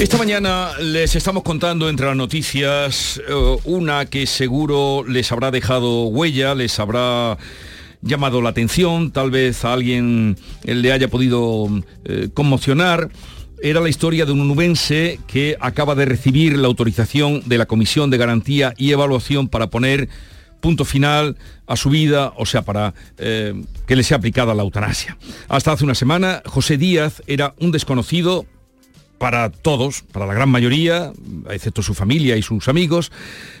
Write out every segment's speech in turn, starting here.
Esta mañana les estamos contando entre las noticias eh, una que seguro les habrá dejado huella, les habrá llamado la atención, tal vez a alguien le haya podido eh, conmocionar. Era la historia de un nubense que acaba de recibir la autorización de la Comisión de Garantía y Evaluación para poner punto final a su vida, o sea, para eh, que le sea aplicada la eutanasia. Hasta hace una semana, José Díaz era un desconocido para todos, para la gran mayoría, excepto su familia y sus amigos,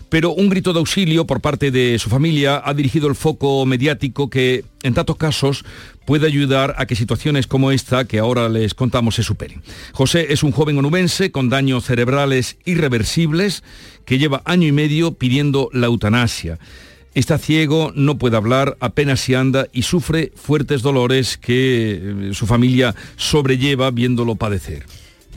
pero un grito de auxilio por parte de su familia ha dirigido el foco mediático que, en tantos casos, puede ayudar a que situaciones como esta que ahora les contamos se superen. José es un joven onubense con daños cerebrales irreversibles que lleva año y medio pidiendo la eutanasia. Está ciego, no puede hablar, apenas si anda y sufre fuertes dolores que eh, su familia sobrelleva viéndolo padecer.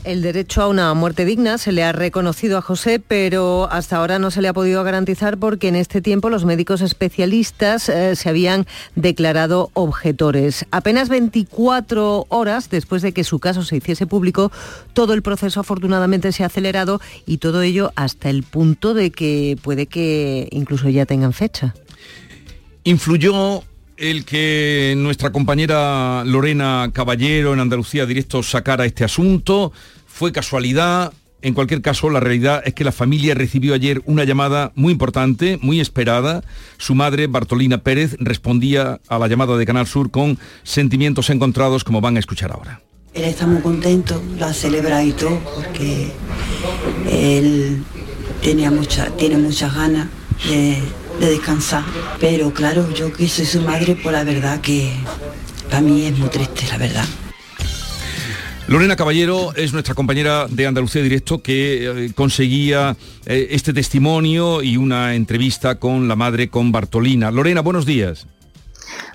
El derecho a una muerte digna se le ha reconocido a José, pero hasta ahora no se le ha podido garantizar porque en este tiempo los médicos especialistas eh, se habían declarado objetores. Apenas 24 horas después de que su caso se hiciese público, todo el proceso afortunadamente se ha acelerado y todo ello hasta el punto de que puede que incluso ya tengan fecha. Influyó el que nuestra compañera Lorena Caballero en Andalucía Directo sacara este asunto. Fue casualidad. En cualquier caso, la realidad es que la familia recibió ayer una llamada muy importante, muy esperada. Su madre, Bartolina Pérez, respondía a la llamada de Canal Sur con sentimientos encontrados, como van a escuchar ahora. Él está muy contento, lo ha celebrado y todo, porque él tenía mucha, tiene muchas ganas de, de descansar. Pero claro, yo que soy su madre, pues la verdad que para mí es muy triste, la verdad. Lorena Caballero es nuestra compañera de Andalucía Directo que eh, conseguía eh, este testimonio y una entrevista con la madre, con Bartolina. Lorena, buenos días.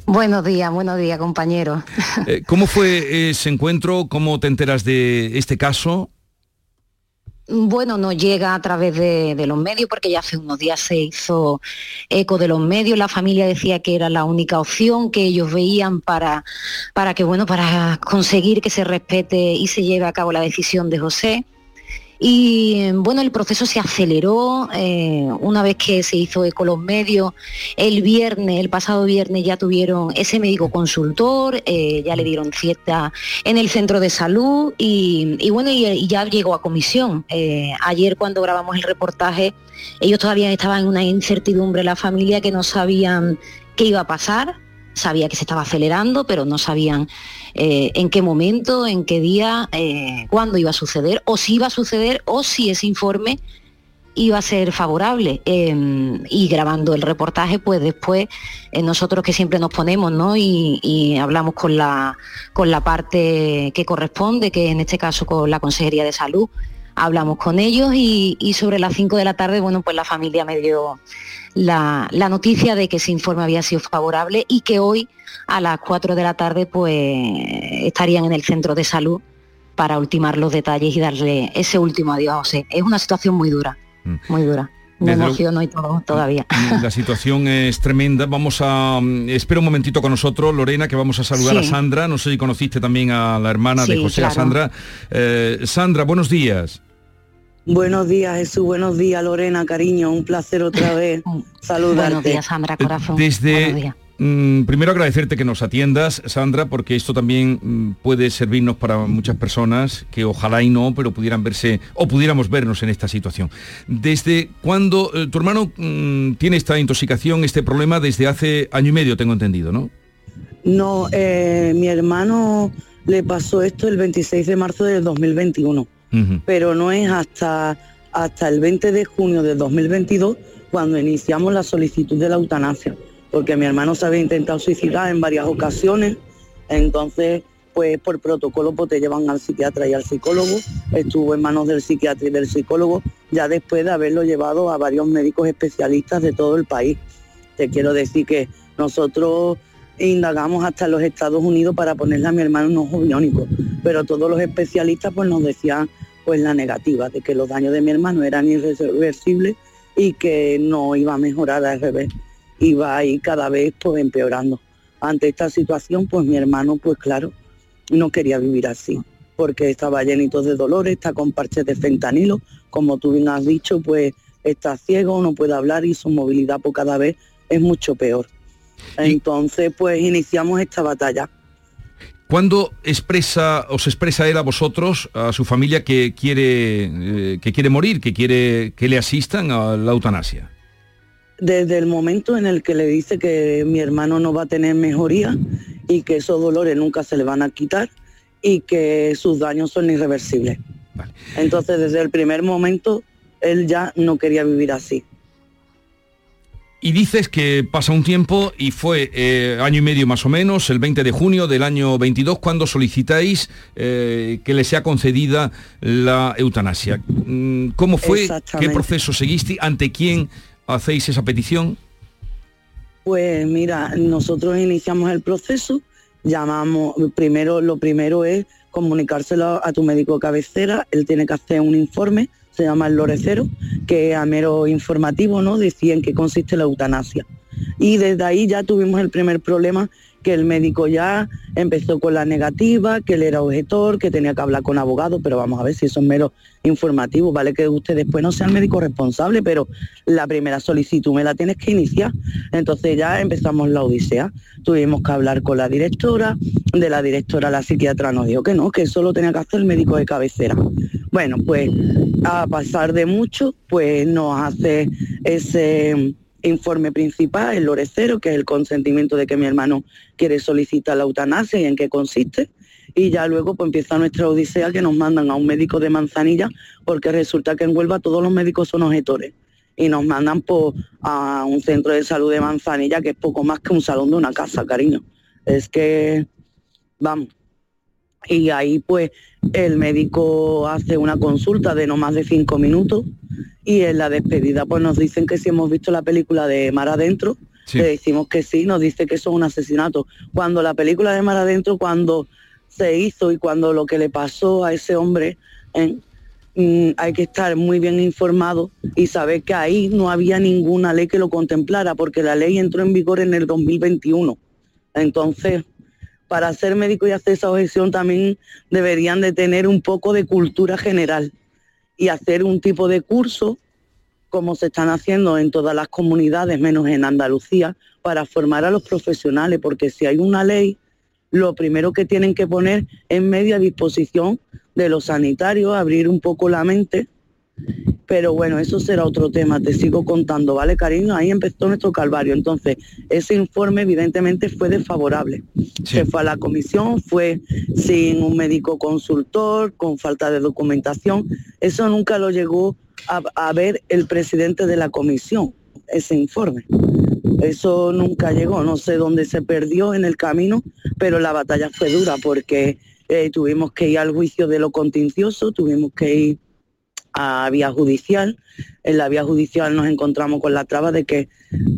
Buenos días, buenos días, compañero. Eh, ¿Cómo fue ese encuentro? ¿Cómo te enteras de este caso? Bueno, no llega a través de, los medios porque ya hace unos días se hizo eco de los medios. La familia decía que era la única opción que ellos veían para, para que, bueno, para conseguir que se respete y se lleve a cabo la decisión de José. Y bueno, el proceso se aceleró eh, una vez que se hizo eco los medios. El viernes, el pasado viernes ya tuvieron ese médico consultor, eh, ya le dieron cierta en el centro de salud y, y bueno, y, ya llegó a comisión. Eh, ayer cuando grabamos el reportaje, ellos todavía estaban en una incertidumbre, la familia que no sabían qué iba a pasar, sabía que se estaba acelerando, pero no sabían eh, en qué momento, en qué día, eh, cuándo iba a suceder, o si iba a suceder, o si ese informe iba a ser favorable. Eh, y grabando el reportaje, pues después eh, nosotros que siempre nos ponemos ¿no? y, y, hablamos con la, con la parte que corresponde, que en este caso con la Consejería de Salud, hablamos con ellos y, y sobre las 5 de la tarde, bueno, pues la familia me dio la, la, noticia de que ese informe había sido favorable y que hoy a las 4 de la tarde pues estarían en el centro de salud para ultimar los detalles y darle ese último adiós a José. Es una situación muy dura, muy dura. Me Desde emociono y todo todavía. La situación es tremenda. Vamos a... Espera un momentito con nosotros, Lorena, que vamos a saludar sí. a Sandra. No sé si conociste también a la hermana sí, de José, claro. a Sandra. Eh, Sandra, buenos días. Buenos días, Jesús. Buenos días, Lorena, cariño. Un placer otra vez saludarte. Buenos días, Sandra, corazón. Desde, mm, primero agradecerte que nos atiendas, Sandra, porque esto también mm, puede servirnos para muchas personas que ojalá y no, pero pudieran verse o pudiéramos vernos en esta situación. ¿Desde cuándo eh, tu hermano mm, tiene esta intoxicación, este problema desde hace año y medio, tengo entendido, no? No, eh, mi hermano le pasó esto el 26 de marzo del 2021. Pero no es hasta, hasta el 20 de junio del 2022 cuando iniciamos la solicitud de la eutanasia, porque mi hermano se había intentado suicidar en varias ocasiones, entonces pues por protocolo pues te llevan al psiquiatra y al psicólogo, estuvo en manos del psiquiatra y del psicólogo, ya después de haberlo llevado a varios médicos especialistas de todo el país. Te quiero decir que nosotros indagamos hasta los Estados Unidos para ponerle a mi hermano un ojo biónico, pero todos los especialistas pues nos decían pues la negativa, de que los daños de mi hermano eran irreversibles y que no iba a mejorar al revés, iba a ir cada vez pues empeorando. Ante esta situación pues mi hermano pues claro, no quería vivir así, porque estaba llenito de dolores, está con parches de fentanilo, como tú bien has dicho pues está ciego, no puede hablar y su movilidad pues cada vez es mucho peor. Entonces, pues iniciamos esta batalla. ¿Cuándo expresa, os expresa él a vosotros, a su familia, que quiere, eh, que quiere morir, que quiere que le asistan a la eutanasia? Desde el momento en el que le dice que mi hermano no va a tener mejoría y que esos dolores nunca se le van a quitar y que sus daños son irreversibles. Entonces, desde el primer momento, él ya no quería vivir así. Y dices que pasa un tiempo y fue eh, año y medio más o menos, el 20 de junio del año 22, cuando solicitáis eh, que le sea concedida la eutanasia. Mm, ¿Cómo fue? ¿Qué proceso seguiste? ¿Ante quién hacéis esa petición? Pues mira, nosotros iniciamos el proceso, llamamos, primero, lo primero es comunicárselo a tu médico cabecera, él tiene que hacer un informe se llama el Lorecero, que a mero informativo ¿no? decía en qué consiste la eutanasia. Y desde ahí ya tuvimos el primer problema que el médico ya empezó con la negativa, que él era objetor, que tenía que hablar con abogado, pero vamos a ver si es mero informativo, vale que usted después no sea el médico responsable, pero la primera solicitud me la tienes que iniciar. Entonces ya empezamos la odisea, tuvimos que hablar con la directora, de la directora la psiquiatra nos dijo que no, que eso lo tenía que hacer el médico de cabecera. Bueno, pues a pasar de mucho, pues nos hace ese informe principal, el lorecero, que es el consentimiento de que mi hermano quiere solicitar la eutanasia y en qué consiste. Y ya luego pues empieza nuestra odisea que nos mandan a un médico de Manzanilla porque resulta que en Huelva todos los médicos son objetores. Y nos mandan por, a un centro de salud de Manzanilla que es poco más que un salón de una casa, cariño. Es que, vamos, y ahí pues el médico hace una consulta de no más de cinco minutos y en la despedida pues nos dicen que si hemos visto la película de Mar Adentro, le decimos que sí, nos dice que eso es un asesinato. Cuando la película de Mar Adentro, cuando se hizo y cuando lo que le pasó a ese hombre, mm, hay que estar muy bien informado y saber que ahí no había ninguna ley que lo contemplara, porque la ley entró en vigor en el 2021. Entonces, para ser médico y hacer esa objeción también deberían de tener un poco de cultura general y hacer un tipo de curso como se están haciendo en todas las comunidades, menos en Andalucía, para formar a los profesionales, porque si hay una ley, lo primero que tienen que poner es media disposición de los sanitarios, abrir un poco la mente pero bueno, eso será otro tema, te sigo contando, ¿vale, cariño? Ahí empezó nuestro calvario. Entonces, ese informe evidentemente fue desfavorable. Se fue a la comisión, fue sin un médico consultor, con falta de documentación. Eso nunca lo llegó a, a ver el presidente de la comisión, ese informe. Eso nunca llegó, no sé dónde se perdió en el camino, pero la batalla fue dura porque eh, tuvimos que ir al juicio de lo contencioso, tuvimos que ir a vía judicial. En la vía judicial nos encontramos con la traba de que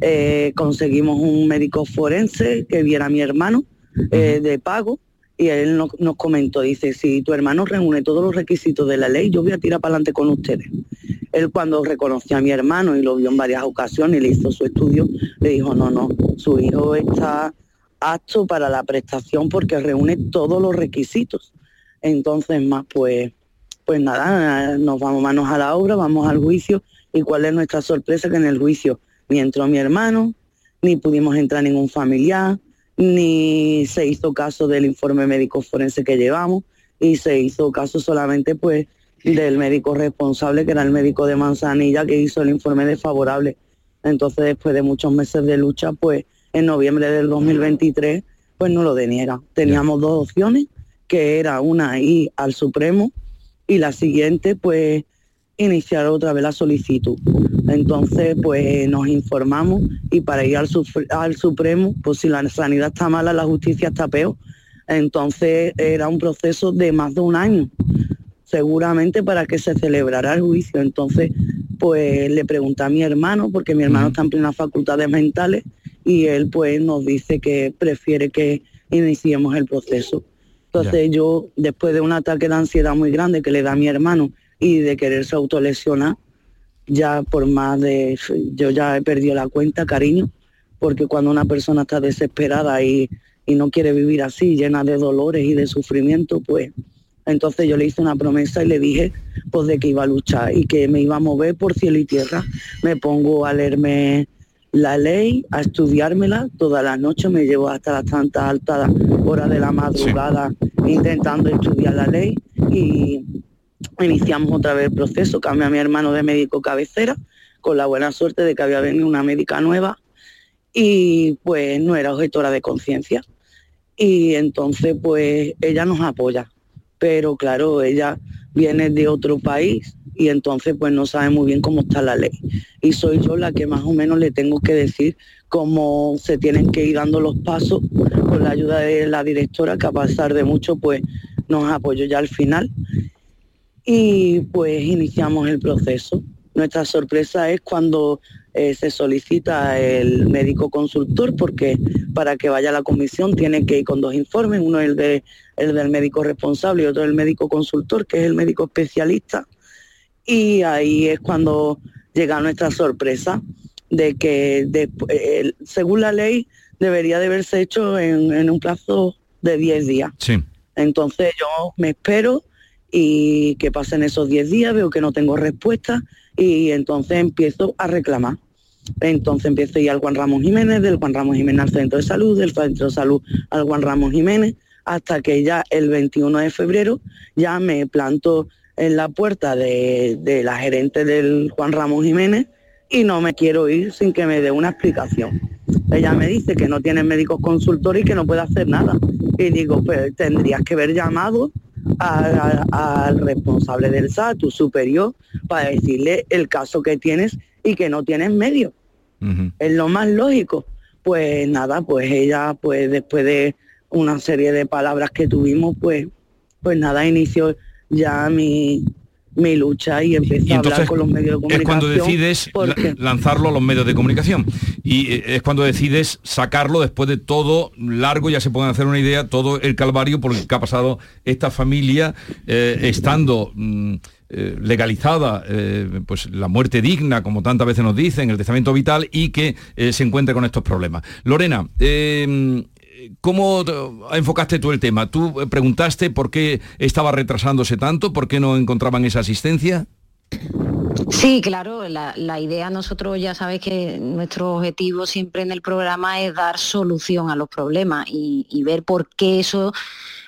eh, conseguimos un médico forense que viera a mi hermano eh, de pago y él nos, comentó, dice, si tu hermano reúne todos los requisitos de la ley, yo voy a tirar para adelante con ustedes. Él cuando reconoció a mi hermano y lo vio en varias ocasiones y le hizo su estudio, le dijo, no, no, su hijo está apto para la prestación porque reúne todos los requisitos. Entonces, más pues pues nada, nos vamos manos a la obra, vamos al juicio y cuál es nuestra sorpresa que en el juicio ni entró mi hermano, ni pudimos entrar ningún familiar, ni se hizo caso del informe médico forense que llevamos y se hizo caso solamente pues del médico responsable que era el médico de Manzanilla que hizo el informe desfavorable. Entonces después de muchos meses de lucha pues en noviembre del 2023 pues no lo deniega. Teníamos dos opciones que era una ir al Supremo y la siguiente pues iniciar otra vez la solicitud. Entonces pues nos informamos y para ir al, al Supremo, pues si la sanidad está mala, la justicia está peor. Entonces era un proceso de más de un año, seguramente para que se celebrara el juicio. Entonces, pues le pregunté a mi hermano, porque mi hermano está en plenas facultades mentales, y él pues nos dice que prefiere que iniciemos el proceso. Entonces yo, después de un ataque de ansiedad muy grande que le da a mi hermano y de quererse autolesionar, ya por más de, yo ya he perdido la cuenta, cariño, porque cuando una persona está desesperada y, y no quiere vivir así, llena de dolores y de sufrimiento, pues entonces yo le hice una promesa y le dije pues de que iba a luchar y que me iba a mover por cielo y tierra. Me pongo a leerme la ley, a estudiármela toda la noche, me llevo hasta las tantas altas horas de la madrugada intentando estudiar la ley y iniciamos otra vez el proceso, cambié a mi hermano de médico cabecera con la buena suerte de que había venido una médica nueva y pues no era objetora de conciencia. Y entonces pues ella nos apoya, pero claro, ella viene de otro país y entonces pues no sabe muy bien cómo está la ley. Y soy yo la que más o menos le tengo que decir cómo se tienen que ir dando los pasos con la ayuda de la directora, que a pasar de mucho pues nos apoyó ya al final. Y pues iniciamos el proceso. Nuestra sorpresa es cuando eh, se solicita el médico consultor porque para que vaya a la comisión tiene que ir con dos informes, uno el, de, el del médico responsable y otro el médico consultor, que es el médico especialista y ahí es cuando llega nuestra sorpresa de que según la ley debería de haberse hecho en, un plazo de 10 días. Sí. Entonces yo me espero y que pasen esos 10 días, veo que no tengo respuesta y entonces empiezo a reclamar. Entonces empiezo a ir al Juan Ramón Jiménez, del Juan Ramón Jiménez al Centro de Salud, del Centro de Salud al Juan Ramón Jiménez, hasta que ya el 21 de febrero ya me planto en la puerta de, la gerente del Juan Ramón Jiménez y no me quiero ir sin que me dé una explicación. Ella me dice que no tiene médicos consultores y que no puede hacer nada. Y digo, pues tendrías que haber llamado al responsable del SAT, tu superior, para decirle el caso que tienes y que no tienes medio. Es lo más lógico. Pues nada, pues ella, pues después de una serie de palabras que tuvimos, pues, pues nada, inició ya mi, mi lucha y empecé a hablar con los medios de comunicación. Es cuando decides lanzarlo a los medios de comunicación y eh, es cuando decides sacarlo después de todo largo, ya se pueden hacer una idea, todo el calvario por el que ha pasado esta familia eh, estando... Mm, eh, legalizada pues la muerte digna, como tantas veces nos dicen, el testamento vital y que se encuentra con estos problemas. Lorena, ¿Cómo enfocaste tú el tema? ¿Tú preguntaste por qué estaba retrasándose tanto? ¿Por qué no encontraban esa asistencia? Sí, claro, la, idea nosotros ya sabéis que nuestro objetivo siempre en el programa es dar solución a los problemas y ver por qué eso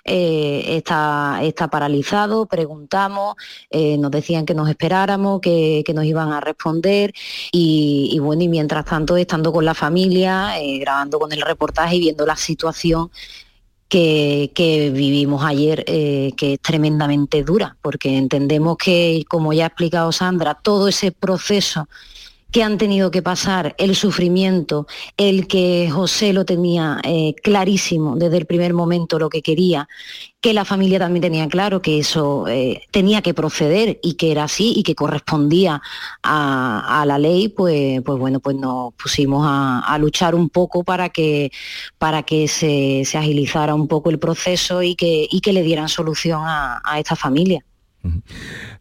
eh, está, está paralizado, preguntamos, eh, nos decían que nos esperáramos, que, nos iban a responder y, bueno, y mientras tanto estando con la familia, eh, grabando con el reportaje y viendo la situación que, que, vivimos ayer, que es tremendamente dura, porque entendemos que, como ya ha explicado Sandra, todo ese proceso que han tenido que pasar, el sufrimiento, el que José lo tenía eh, clarísimo desde el primer momento lo que quería, que la familia también tenía claro que eso eh, tenía que proceder y que era así y que correspondía a, la ley, pues, pues bueno, pues nos pusimos a, luchar un poco para que, para que se, agilizara un poco el proceso y que, y que le dieran solución a esta familia.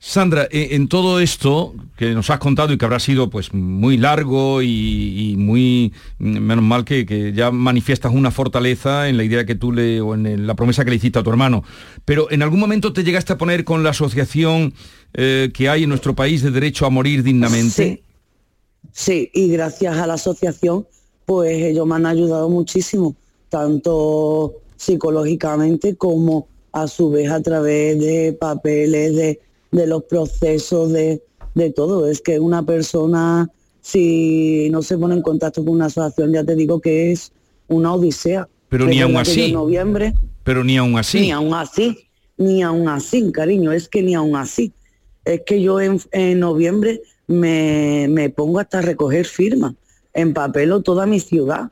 Sandra, eh, en todo esto que nos has contado y que habrá sido pues muy largo y, muy mm, menos mal que, ya manifiestas una fortaleza en la idea que tú le o en la promesa que le hiciste a tu hermano, pero en algún momento te llegaste a poner con la asociación eh, que hay en nuestro país de derecho a morir dignamente. Sí. sí, y gracias a la asociación, pues ellos me han ayudado muchísimo, tanto psicológicamente como a su vez a través de papeles, de, los procesos, de, todo. Es que una persona, si no se pone en contacto con una asociación, ya te digo que es una odisea. Pero ni aún así. Noviembre, pero ni aún así. Ni aún así, ni aún así, cariño, es que ni aún así. Es que yo en, noviembre me, me pongo hasta recoger firmas, en papelo toda mi ciudad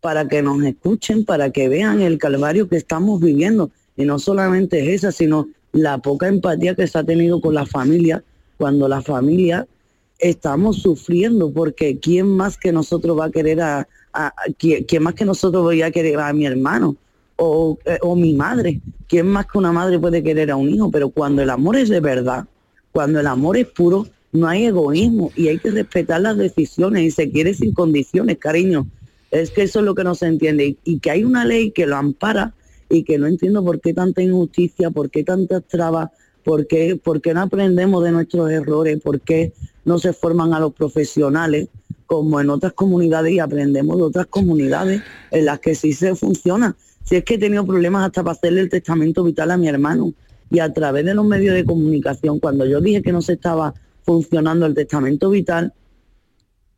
para que nos escuchen, para que vean el calvario que estamos viviendo. Y no solamente es esa, sino la poca empatía que se ha tenido con la familia, cuando la familia estamos sufriendo, porque ¿quién más que nosotros va a querer a, ¿quién, más que nosotros voy a querer a mi hermano? O, eh, o mi madre, ¿quién más que una madre puede querer a un hijo? Pero cuando el amor es de verdad, cuando el amor es puro, no hay egoísmo y hay que respetar las decisiones y se quiere sin condiciones, cariño. Es que eso es lo que no se entiende y, que hay una ley que lo ampara y que no entiendo por qué tanta injusticia, por qué tantas trabas, por qué, por qué no aprendemos de nuestros errores, por qué no se forman a los profesionales como en otras comunidades y aprendemos de otras comunidades en las que sí se funciona. Si es que he tenido problemas hasta para hacerle el testamento vital a mi hermano y a través de los medios de comunicación, cuando yo dije que no se estaba funcionando el testamento vital,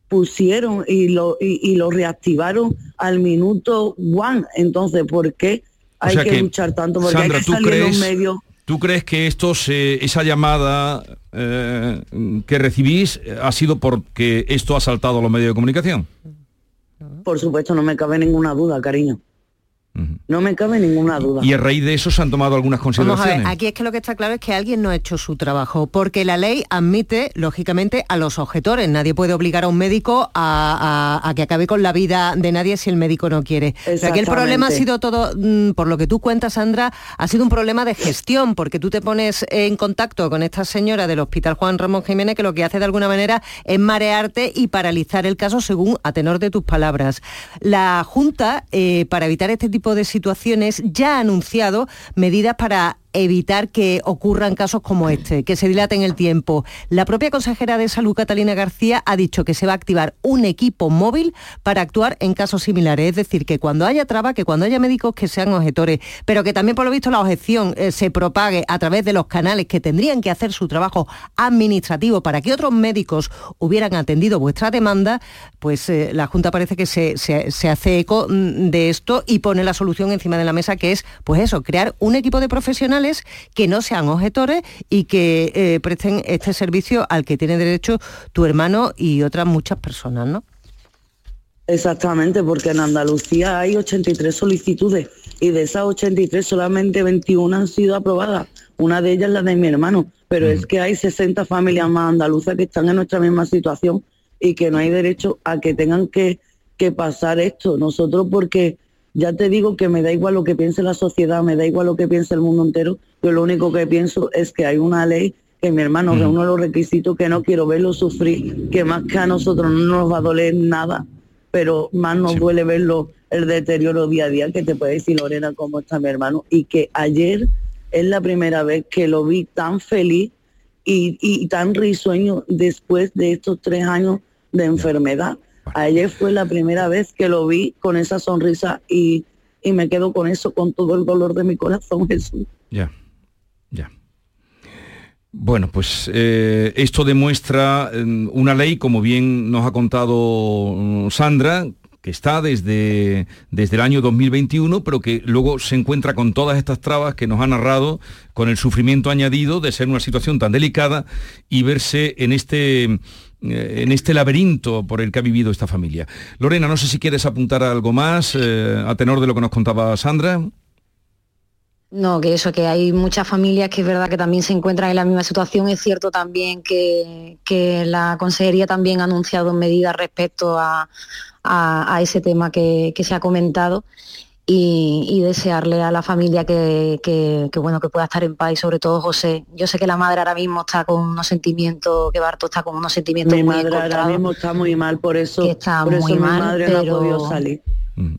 pusieron y lo, y, lo reactivaron al minuto one. Entonces, ¿por qué hay que, luchar tanto? Porque hay que salir en los medios. ¿Tú crees que esto esa llamada eh, que recibís ha sido porque esto ha saltado a los medios de comunicación? Por supuesto, no me cabe ninguna duda, cariño. No me cabe ninguna duda. Y a raíz de eso se han tomado algunas consideraciones. aquí es que lo que está claro es que alguien no ha hecho su trabajo, porque la ley admite, lógicamente, a los objetores. Nadie puede obligar a un médico a, que acabe con la vida de nadie si el médico no quiere. Pero aquí el problema ha sido todo, mm, por lo que tú cuentas, Sandra, ha sido un problema de gestión, porque tú te pones en contacto con esta señora del Hospital Juan Ramón Jiménez, que lo que hace de alguna manera es marearte y paralizar el caso según a tenor de tus palabras. La Junta, eh, para evitar este tipo de situaciones ya ha anunciado medidas para evitar que ocurran casos como este, que se dilaten el tiempo. La propia consejera de Salud, Catalina García, ha dicho que se va a activar un equipo móvil para actuar en casos similares. Es decir, que cuando haya traba, que cuando haya médicos que sean objetores, pero que también por lo visto la objeción eh, se propague a través de los canales que tendrían que hacer su trabajo administrativo para que otros médicos hubieran atendido vuestra demanda, pues eh, la Junta parece que se, se hace eco mm, de esto y pone la solución encima de la mesa, que es, pues eso, crear un equipo de profesionales que no sean objetores y que eh, presten este servicio al que tiene derecho tu hermano y otras muchas personas, ¿no? Exactamente, porque en Andalucía hay 83 solicitudes y de esas 83 solamente 21 han sido aprobadas. Una de ellas es la de mi hermano, pero es que hay 60 familias más andaluzas que están en nuestra misma situación y que no hay derecho a que tengan que, que pasar esto. Nosotros porque ya te digo que me da igual lo que piense la sociedad, me da igual lo que piense el mundo entero. Yo lo único que pienso es que hay una ley que mi hermano mm. de los requisitos que no quiero verlo sufrir, que más que a nosotros no nos va a doler nada, pero más nos duele verlo el deterioro día a día, que te puede decir Lorena cómo está mi hermano, y que ayer es la primera vez que lo vi tan feliz y, y tan risueño después de estos tres años de enfermedad. Ayer fue la primera vez que lo vi con esa sonrisa y, me quedo con eso, con todo el dolor de mi corazón, Jesús. Ya, ya. Bueno, pues eh, esto demuestra mm, una ley, como bien nos ha contado mm, Sandra, que está desde, desde el año 2021, pero que luego se encuentra con todas estas trabas que nos ha narrado, con el sufrimiento añadido de ser una situación tan delicada y verse en este en este laberinto por el que ha vivido esta familia. Lorena, no sé si quieres apuntar algo más eh, a tenor de lo que nos contaba Sandra. No, que eso, que hay muchas familias que es verdad que también se encuentran en la misma situación. Es cierto también que, la Consejería también ha anunciado medidas respecto a, ese tema que, se ha comentado y, desearle a la familia que, bueno que pueda estar en paz y sobre todo José. Yo sé que la madre ahora mismo está con unos sentimientos, que Barto está con unos sentimientos mi madre ahora mismo está muy mal, por eso, está muy mal, madre pero, no ha podido salir. Mm.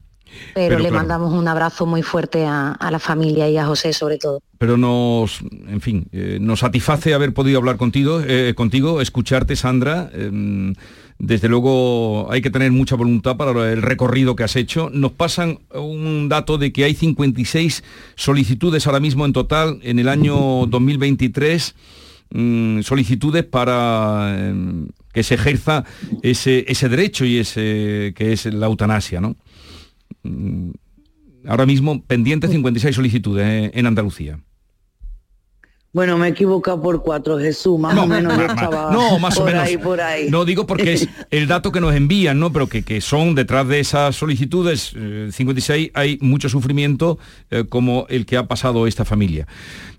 Pero, le mandamos un abrazo muy fuerte a, la familia y a José sobre todo. Pero nos, en fin, eh, nos satisface haber podido hablar contigo, eh, contigo escucharte, Sandra. Em, desde luego hay que tener mucha voluntad para el recorrido que has hecho. Nos pasan un dato de que hay 56 solicitudes ahora mismo en total en el año 2023, mm, solicitudes para em, que se ejerza ese, derecho y ese que es la eutanasia, ¿no? Mm, ahora mismo pendientes 56 solicitudes eh, en Andalucía. Bueno, me he equivocado por cuatro, Jesús, más o menos yo estaba no, más por o menos. ahí, por ahí. No digo porque es el dato que nos envían, ¿no? Pero que, que son detrás de esas solicitudes, eh, 56, hay mucho sufrimiento eh, como el que ha pasado esta familia.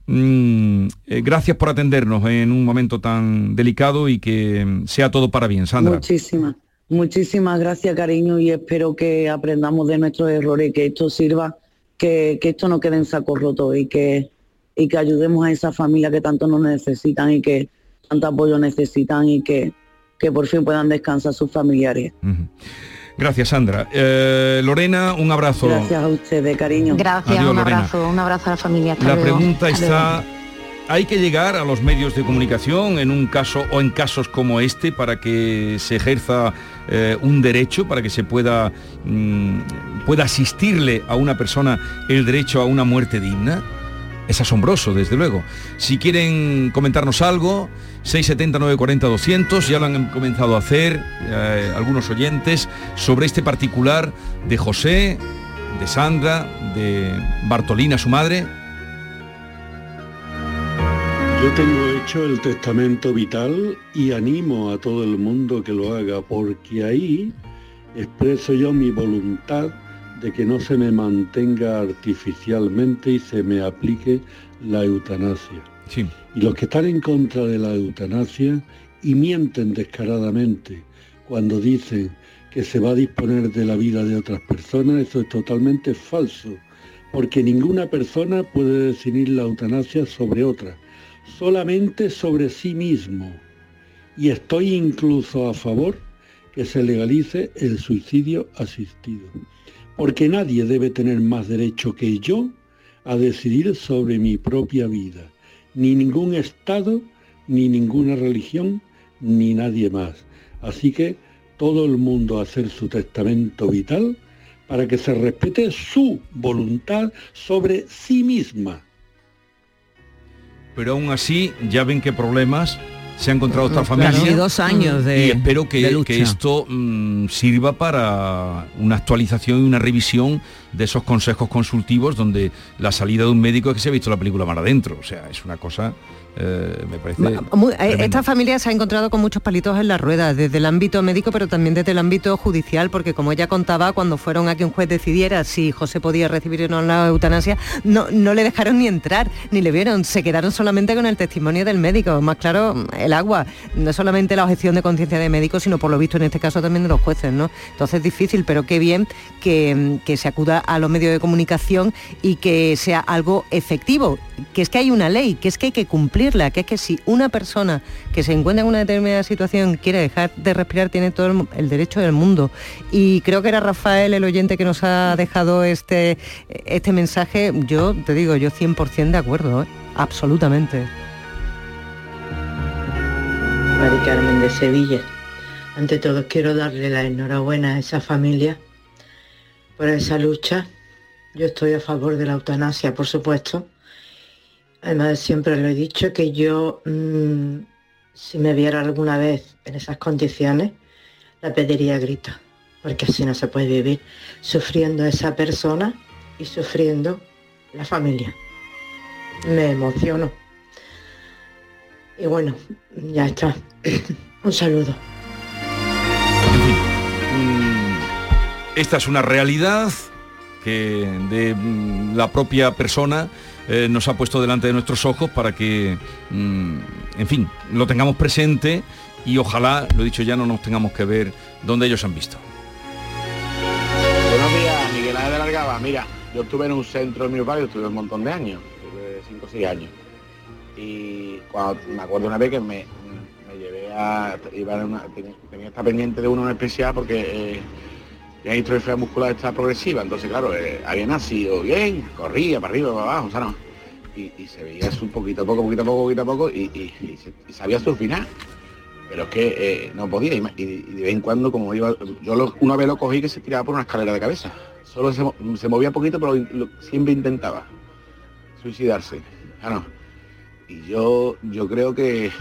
Mm, eh, gracias por atendernos en un momento tan delicado y que sea todo para bien, Sandra. Muchísimas, muchísimas gracias, cariño, y espero que aprendamos de nuestros errores, que esto sirva, que, que esto no quede en saco roto y que y que ayudemos a esa familia que tanto nos necesitan y que tanto apoyo necesitan y que, que por fin puedan descansar sus familiares. Gracias, Sandra. Eh, Lorena, un abrazo. Gracias a ustedes, cariño. Gracias, Adiós, un Lorena. abrazo, un abrazo a la familia. Hasta La luego. pregunta Hasta luego. está, ¿hay que llegar a los medios de comunicación en un caso o en casos como este para que se ejerza eh, un derecho, para que se pueda, mm, pueda asistirle a una persona el derecho a una muerte digna? Es asombroso, desde luego. Si quieren comentarnos algo, 670 940 200, ya lo han comenzado a hacer eh, algunos oyentes sobre este particular de José, de Sandra, de Bartolina, su madre. Yo tengo hecho el testamento vital y animo a todo el mundo que lo haga porque ahí expreso yo mi voluntad de que no se me mantenga artificialmente y se me aplique la eutanasia. Sí. Y los que están en contra de la eutanasia y mienten descaradamente cuando dicen que se va a disponer de la vida de otras personas, eso es totalmente falso, porque ninguna persona puede decidir la eutanasia sobre otra, solamente sobre sí mismo. Y estoy incluso a favor que se legalice el suicidio asistido, porque nadie debe tener más derecho que yo a decidir sobre mi propia vida, ni ningún Estado, ni ninguna religión, ni nadie más. Así que todo el mundo a hacer su testamento vital para que se respete su voluntad sobre sí misma. Pero aún así, ya ven qué problemas se ha encontrado esta familia. Dos años de- Y espero que, de lucha. que esto mm, sirva para una actualización y una revisión de esos consejos consultivos donde la salida de un médico es que se ha visto la película mar adentro. O sea, es una cosa, eh, me parece... Muy- eh, tremenda. esta familia se ha encontrado con muchos palitos en la rueda, desde el ámbito médico, pero también desde el ámbito judicial, porque como ella contaba, cuando fueron a que un juez decidiera si José podía recibir o no la eutanasia, no, no le dejaron ni entrar, ni le vieron, se quedaron solamente con el testimonio del médico, más claro, el agua, no solamente la objeción de conciencia de médicos, sino por lo visto en este caso también de los jueces, ¿no? Entonces es difícil, pero qué bien que, que se acuda a los medios de comunicación y que sea algo efectivo, que es que hay una ley, que es que hay que cumplirla, que es que si una persona que se encuentra en una determinada situación quiere dejar de respirar, tiene todo el, derecho del mundo. Y creo que era Rafael, el oyente que nos ha dejado este, este mensaje, yo te digo, yo 100% de acuerdo, ¿eh? absolutamente. Mari Carmen de Sevilla. Ante todo quiero darle la enhorabuena a esa familia por esa lucha. Yo estoy a favor de la eutanasia, por supuesto. Además, siempre lo he dicho que yo, mm, si me viera alguna vez en esas condiciones, la pediría a porque así no se puede vivir sufriendo esa persona y sufriendo la familia. Me emociono. Y bueno, ya está. Un saludo. Esta es una realidad que de mm, la propia persona eh, nos ha puesto delante de nuestros ojos para que, mm, en fin, lo tengamos presente y ojalá, lo dicho ya, no nos tengamos que ver donde ellos han visto. Buenos días, Miguel Ángel de. Mira, yo estuve en un centro en mi barrio, estuve un montón de años, estuve 5 o 6 años. Y cuando, me acuerdo una vez que me, llevé a... Iba a una, tenía, tenía pendiente de uno en especial porque eh, la distrofia muscular está progresiva, entonces claro, eh, había nacido bien, corría para arriba, para abajo, o sea, no. Y, se veía un poquito a poco, poquito a poco, poquito a poco, y, y- y sabía surfinar. Pero es que eh, no podía, y, de vez en cuando, como iba, yo una vez lo cogí que se tiraba por una escalera de cabeza. Solo se, se movía poquito, pero siempre intentaba suicidarse. Ah. Y yo, yo creo que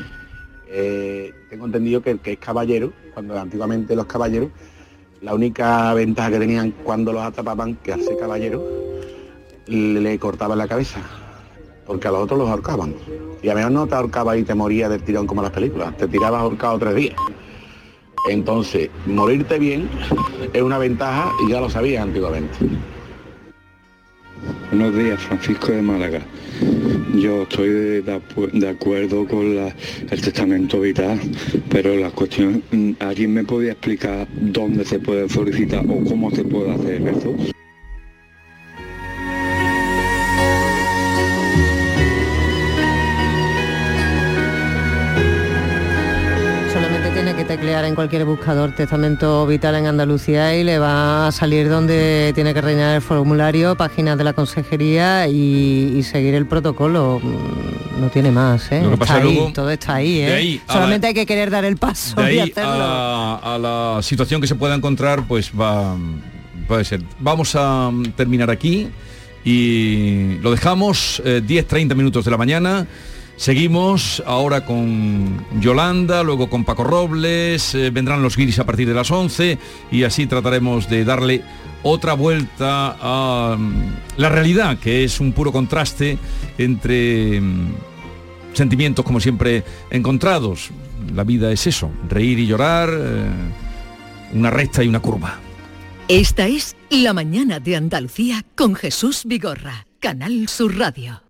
eh, tengo entendido que, que es caballero, cuando antiguamente los caballeros, la única ventaja que tenían cuando los atrapaban, que ser caballero, le, cortaban la cabeza. porque a los otros los ahorcaban. Y a menos no te ahorcaba y te moría del tirón como las películas, te tirabas ahorcado tres días. Entonces, morirte bien es una ventaja y ya lo sabías antiguamente. Buenos días, Francisco de Málaga. Yo estoy de, acuerdo con el testamento vital, pero la cuestión, ¿alguien me podía explicar dónde se puede solicitar o cómo se puede hacer eso? Teclear en cualquier buscador testamento vital en Andalucía y le va a salir donde tiene que rellenar el formulario, páginas de la consejería y, seguir el protocolo. No tiene más, ¿eh? todo está ahí, ¿eh? Solamente hay que querer dar el paso y hacerlo. A, la situación que se pueda encontrar, pues va puede ser. Vamos a terminar aquí y lo dejamos 10-30 eh, minutos de la mañana. Seguimos ahora con Yolanda, luego con Paco Robles, eh, vendrán los guiris a partir de las 11 y así trataremos de darle otra vuelta a mm, la realidad, que es un puro contraste entre mm, sentimientos como siempre encontrados. La vida es eso, reír y llorar, eh, una recta y una curva. Esta es La Mañana de Andalucía con Jesús Vigorra, Canal Sur Radio.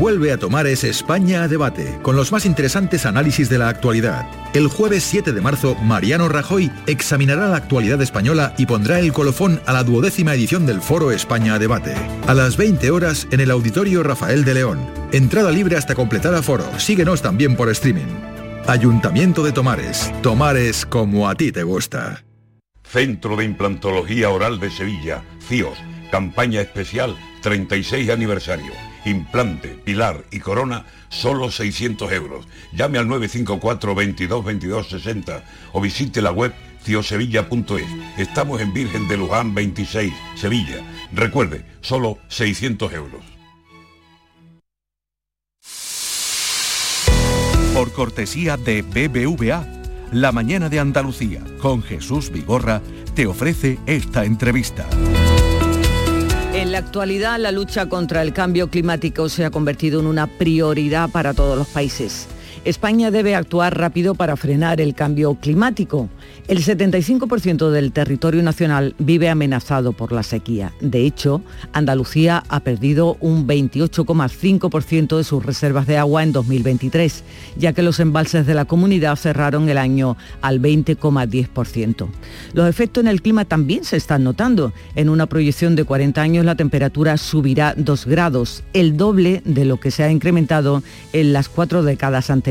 Vuelve a tomar ese España a debate, con los más interesantes análisis de la actualidad. El jueves 7 de marzo, Mariano Rajoy examinará la actualidad española y pondrá el colofón a la duodécima edición del Foro España a debate. A las 20 horas en el Auditorio Rafael de León. Entrada libre hasta completar aforo. Síguenos también por streaming. Ayuntamiento de Tomares. Tomares como a ti te gusta. Centro de Implantología Oral de Sevilla. CIOS. Campaña especial 36 aniversario implante, pilar y corona, solo 600 euros. Llame al 954 22 22 60 o visite la web ciosevilla.es. Estamos en Virgen de Luján 26, Sevilla. Recuerde, solo 600 euros. Por cortesía de BBVA, La Mañana de Andalucía, con Jesús Vigorra, te ofrece esta entrevista. En la actualidad, la lucha contra el cambio climático se ha convertido en una prioridad para todos los países. España debe actuar rápido para frenar el cambio climático. El 75% del territorio nacional vive amenazado por la sequía. De hecho, Andalucía ha perdido un 28,5% de sus reservas de agua en 2023, ya que los embalses de la comunidad cerraron el año al 20,10%. Los efectos en el clima también se están notando. En una proyección de 40 años la temperatura subirá 2 grados, el doble de lo que se ha incrementado en las cuatro décadas anteriores.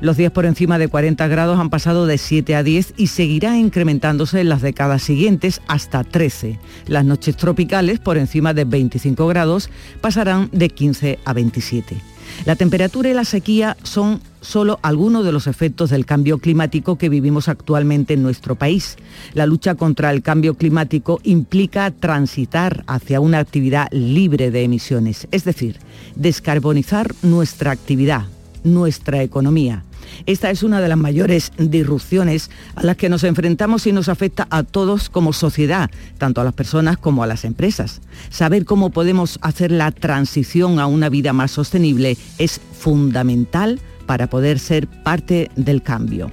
Los días por encima de 40 grados han pasado de 7 a 10 y seguirá incrementándose en las décadas siguientes hasta 13. Las noches tropicales por encima de 25 grados pasarán de 15 a 27. La temperatura y la sequía son solo algunos de los efectos del cambio climático que vivimos actualmente en nuestro país. La lucha contra el cambio climático implica transitar hacia una actividad libre de emisiones, es decir, descarbonizar nuestra actividad, nuestra economía. Esta es una de las mayores disrupciones a las que nos enfrentamos y nos afecta a todos como sociedad, tanto a las personas como a las empresas. Saber cómo podemos hacer la transición a una vida más sostenible es fundamental para poder ser parte del cambio.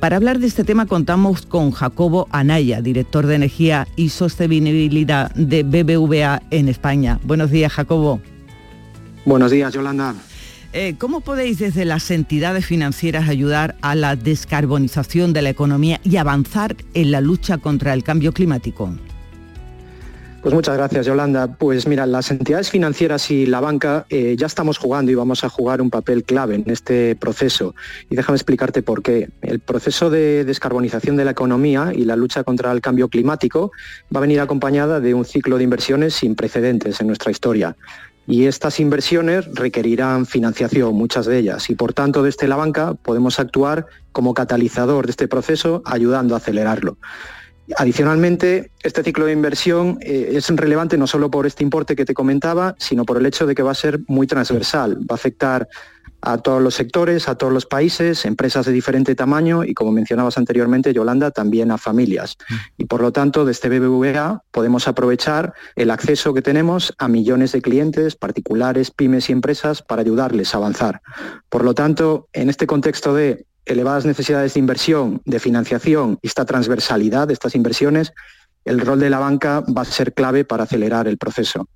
Para hablar de este tema contamos con Jacobo Anaya, director de Energía y Sostenibilidad de BBVA en España. Buenos días, Jacobo. Buenos días, Yolanda. Eh, ¿Cómo podéis desde las entidades financieras ayudar a la descarbonización de la economía y avanzar en la lucha contra el cambio climático? Pues muchas gracias, Yolanda. Pues mira, las entidades financieras y la banca eh, ya estamos jugando y vamos a jugar un papel clave en este proceso. Y déjame explicarte por qué. El proceso de descarbonización de la economía y la lucha contra el cambio climático va a venir acompañada de un ciclo de inversiones sin precedentes en nuestra historia y estas inversiones requerirán financiación, muchas de ellas, y por tanto desde la banca podemos actuar como catalizador de este proceso, ayudando a acelerarlo. Adicionalmente, este ciclo de inversión eh, es relevante no solo por este importe que te comentaba, sino por el hecho de que va a ser muy transversal. Va a afectar a todos los sectores, a todos los países, empresas de diferente tamaño y, como mencionabas anteriormente, Yolanda, también a familias. Mm. Y por lo tanto, desde BBVA podemos aprovechar el acceso que tenemos a millones de clientes, particulares, pymes y empresas para ayudarles a avanzar. Por lo tanto, en este contexto de elevadas necesidades de inversión, de financiación y esta transversalidad de estas inversiones, el rol de la banca va a ser clave para acelerar el proceso.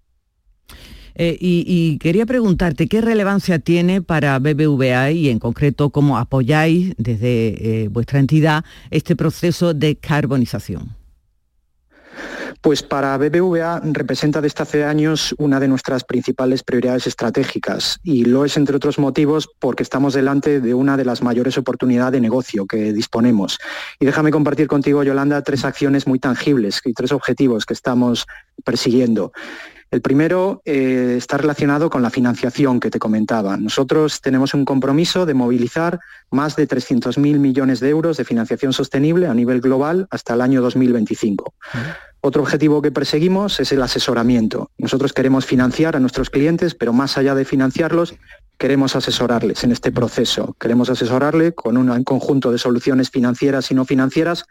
Eh, y, quería preguntarte, ¿qué relevancia tiene para BBVA y en concreto cómo apoyáis desde eh, vuestra entidad este proceso de carbonización? Pues para BBVA representa desde hace años una de nuestras principales prioridades estratégicas y lo es entre otros motivos porque estamos delante de una de las mayores oportunidades de negocio que disponemos. Y déjame compartir contigo, Yolanda, tres acciones muy tangibles y tres objetivos que estamos persiguiendo. El primero eh, está relacionado con la financiación que te comentaba. Nosotros tenemos un compromiso de movilizar más de 300.000 millones de euros de financiación sostenible a nivel global hasta el año 2025. Otro objetivo que perseguimos es el asesoramiento. Nosotros queremos financiar a nuestros clientes, pero más allá de financiarlos, queremos asesorarles en este proceso. Queremos asesorarle con un conjunto de soluciones financieras y no financieras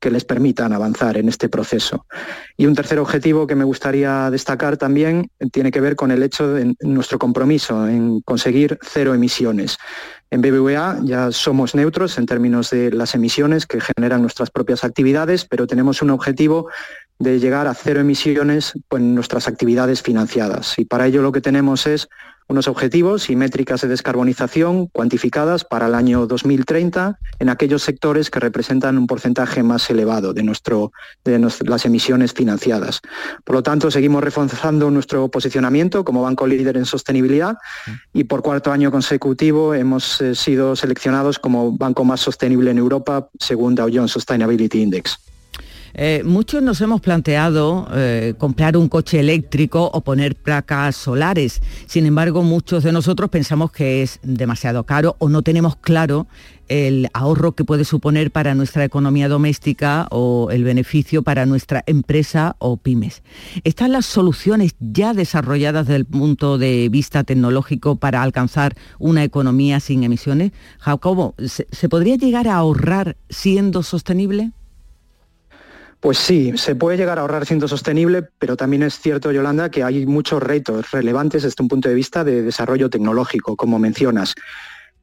que les permitan avanzar en este proceso. Y un tercer objetivo que me gustaría destacar también tiene que ver con el hecho de nuestro compromiso en conseguir cero emisiones. En BBVA ya somos neutros en términos de las emisiones que generan nuestras propias actividades, pero tenemos un objetivo de llegar a cero emisiones en nuestras actividades financiadas. Y para ello lo que tenemos es unos objetivos y métricas de descarbonización cuantificadas para el año 2030 en aquellos sectores que representan un porcentaje más elevado de, nuestro, de las emisiones financiadas. Por lo tanto, seguimos reforzando nuestro posicionamiento como banco líder en sostenibilidad y por cuarto año consecutivo hemos eh, sido seleccionados como banco más sostenible en Europa según Dow Jones Sustainability Index. Eh, muchos nos hemos planteado eh, comprar un coche eléctrico o poner placas solares. Sin embargo, muchos de nosotros pensamos que es demasiado caro o no tenemos claro el ahorro que puede suponer para nuestra economía doméstica o el beneficio para nuestra empresa o pymes. ¿Están las soluciones ya desarrolladas desde el punto de vista tecnológico para alcanzar una economía sin emisiones? Jacobo, se podría llegar a ahorrar siendo sostenible? Pues sí, se puede llegar a ahorrar siendo sostenible, pero también es cierto, Yolanda, que hay muchos retos relevantes desde un punto de vista de desarrollo tecnológico, como mencionas.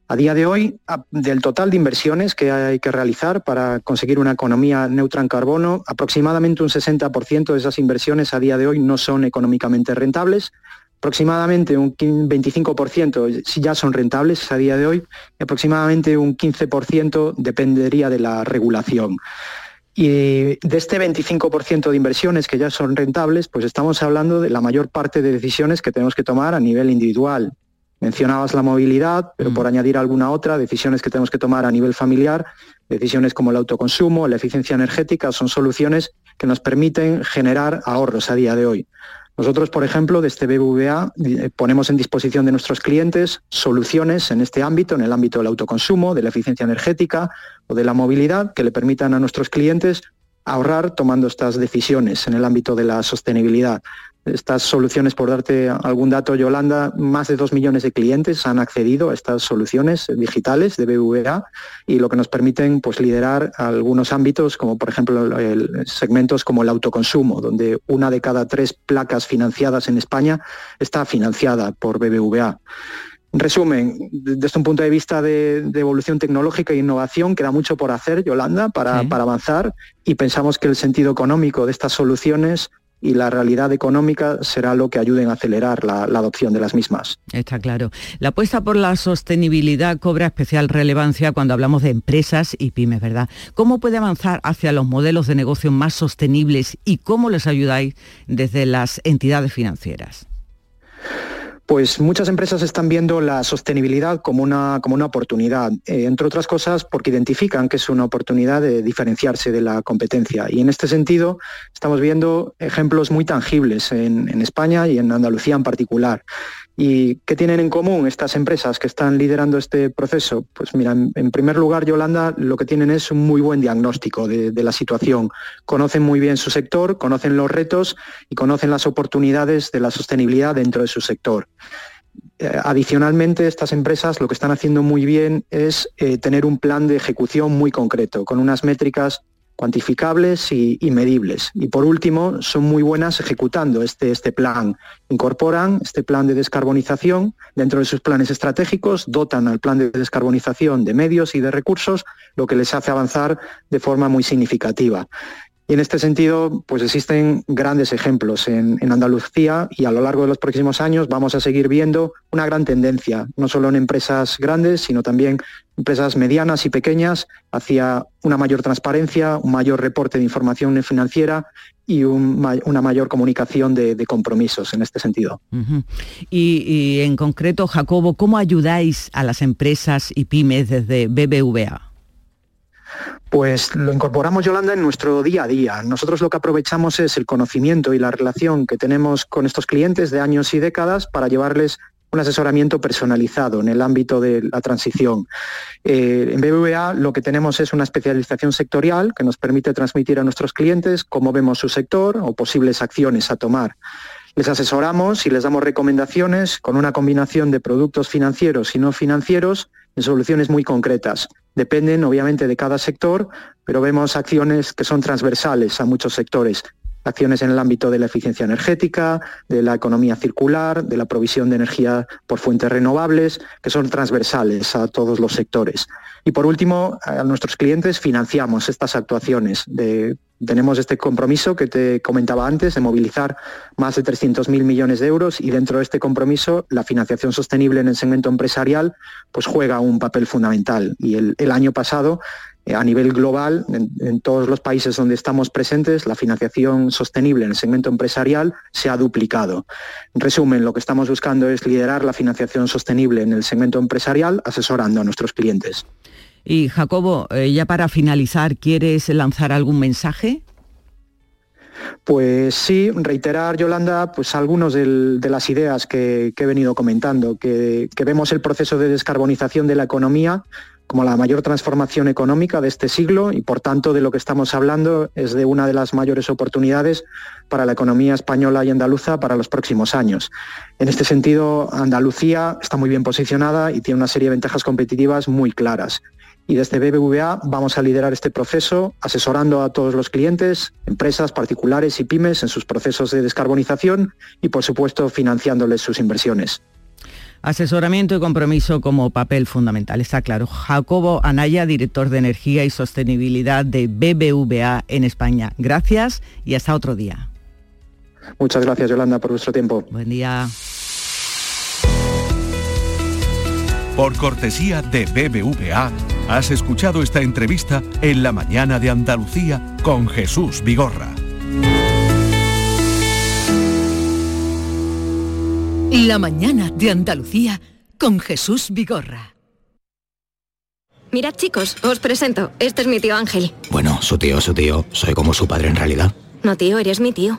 A día de hoy, del total de inversiones que hay que realizar para conseguir una economía neutra en carbono, aproximadamente un 60% de esas inversiones a día de hoy no son económicamente rentables, aproximadamente un 25% ya son rentables a día de hoy y aproximadamente un 15% dependería de la regulación. Y de este 25% de inversiones que ya son rentables, pues estamos hablando de la mayor parte de decisiones que tenemos que tomar a nivel individual. Mencionabas la movilidad, pero por añadir alguna otra, decisiones que tenemos que tomar a nivel familiar, decisiones como el autoconsumo, la eficiencia energética, son soluciones que nos permiten generar ahorros a día de hoy. Nosotros, por ejemplo, desde BBVA eh, ponemos en disposición de nuestros clientes soluciones en este ámbito, en el ámbito del autoconsumo, de la eficiencia energética o de la movilidad, que le permitan a nuestros clientes ahorrar tomando estas decisiones en el ámbito de la sostenibilidad estas soluciones, por darte algún dato, Yolanda, más de dos millones de clientes han accedido a estas soluciones digitales de BVA y lo que nos permiten pues, liderar algunos ámbitos, como por ejemplo segmentos como el autoconsumo, donde una de cada tres placas financiadas en España está financiada por BBVA. En resumen, desde un punto de vista de, evolución tecnológica e innovación, queda mucho por hacer, Yolanda, para, para avanzar y pensamos que el sentido económico de estas soluciones y la realidad económica será lo que ayuden a acelerar la, adopción de las mismas. Está claro. La apuesta por la sostenibilidad cobra especial relevancia cuando hablamos de empresas y pymes, ¿verdad? ¿Cómo puede avanzar hacia los modelos de negocio más sostenibles y cómo les ayudáis desde las entidades financieras? Pues muchas empresas están viendo la sostenibilidad como una, como una oportunidad, eh, entre otras cosas porque identifican que es una oportunidad de diferenciarse de la competencia. Y en este sentido estamos viendo ejemplos muy tangibles en, en España y en Andalucía en particular. ¿Y qué tienen en común estas empresas que están liderando este proceso? Pues mira, en, primer lugar, Yolanda, lo que tienen es un muy buen diagnóstico de, la situación. Conocen muy bien su sector, conocen los retos y conocen las oportunidades de la sostenibilidad dentro de su sector. Eh, adicionalmente, estas empresas lo que están haciendo muy bien es eh, tener un plan de ejecución muy concreto, con unas métricas cuantificables y, medibles. Y por último, son muy buenas ejecutando este, este plan. Incorporan este plan de descarbonización dentro de sus planes estratégicos, dotan al plan de descarbonización de medios y de recursos, lo que les hace avanzar de forma muy significativa. Y en este sentido, pues existen grandes ejemplos en, Andalucía y a lo largo de los próximos años vamos a seguir viendo una gran tendencia, no solo en empresas grandes, sino también empresas medianas y pequeñas, hacia una mayor transparencia, un mayor reporte de información financiera y una mayor comunicación de, compromisos en este sentido. y, y en concreto, Jacobo, ¿cómo ayudáis a las empresas y pymes desde BBVA? Pues lo incorporamos, Yolanda, en nuestro día a día. Nosotros lo que aprovechamos es el conocimiento y la relación que tenemos con estos clientes de años y décadas para llevarles un asesoramiento personalizado en el ámbito de la transición. Eh, en BBVA lo que tenemos es una especialización sectorial que nos permite transmitir a nuestros clientes cómo vemos su sector o posibles acciones a tomar. Les asesoramos y les damos recomendaciones con una combinación de productos financieros y no financieros en soluciones muy concretas. Dependen obviamente de cada sector, pero vemos acciones que son transversales a muchos sectores. Acciones en el ámbito de la eficiencia energética, de la economía circular, de la provisión de energía por fuentes renovables, que son transversales a todos los sectores. Y por último, a nuestros clientes financiamos estas actuaciones de tenemos este compromiso que te comentaba antes de movilizar más de 300.000 millones de euros y dentro de este compromiso la financiación sostenible en el segmento empresarial pues juega un papel fundamental. Y el, año pasado eh, a nivel global, en, todos los países donde estamos presentes, la financiación sostenible en el segmento empresarial se ha duplicado. En resumen, lo que estamos buscando es liderar la financiación sostenible en el segmento empresarial, asesorando a nuestros clientes. Y Jacobo, eh, ya para finalizar, ¿quieres lanzar algún mensaje? Pues sí, reiterar, Yolanda, pues algunos de las ideas que, he venido comentando, que, vemos el proceso de descarbonización de la economía como la mayor transformación económica de este siglo y por tanto de lo que estamos hablando es de una de las mayores oportunidades para la economía española y andaluza para los próximos años. En este sentido, Andalucía está muy bien posicionada y tiene una serie de ventajas competitivas muy claras y desde BBVA vamos a liderar este proceso asesorando a todos los clientes, empresas particulares y pymes en sus procesos de descarbonización y por supuesto financiándoles sus inversiones. Asesoramiento y compromiso como papel fundamental, está claro. Jacobo Anaya, director de Energía y Sostenibilidad de BBVA en España. Gracias y hasta otro día. Muchas gracias, Yolanda, por vuestro tiempo. Buen día. Por cortesía de BBVA, has escuchado esta entrevista en la mañana de Andalucía con Jesús Vigorra. La mañana de Andalucía con Jesús Vigorra. Mirad chicos, os presento. Este es mi tío Ángel. Bueno, su tío, su tío. Soy como su padre en realidad. No tío, eres mi tío.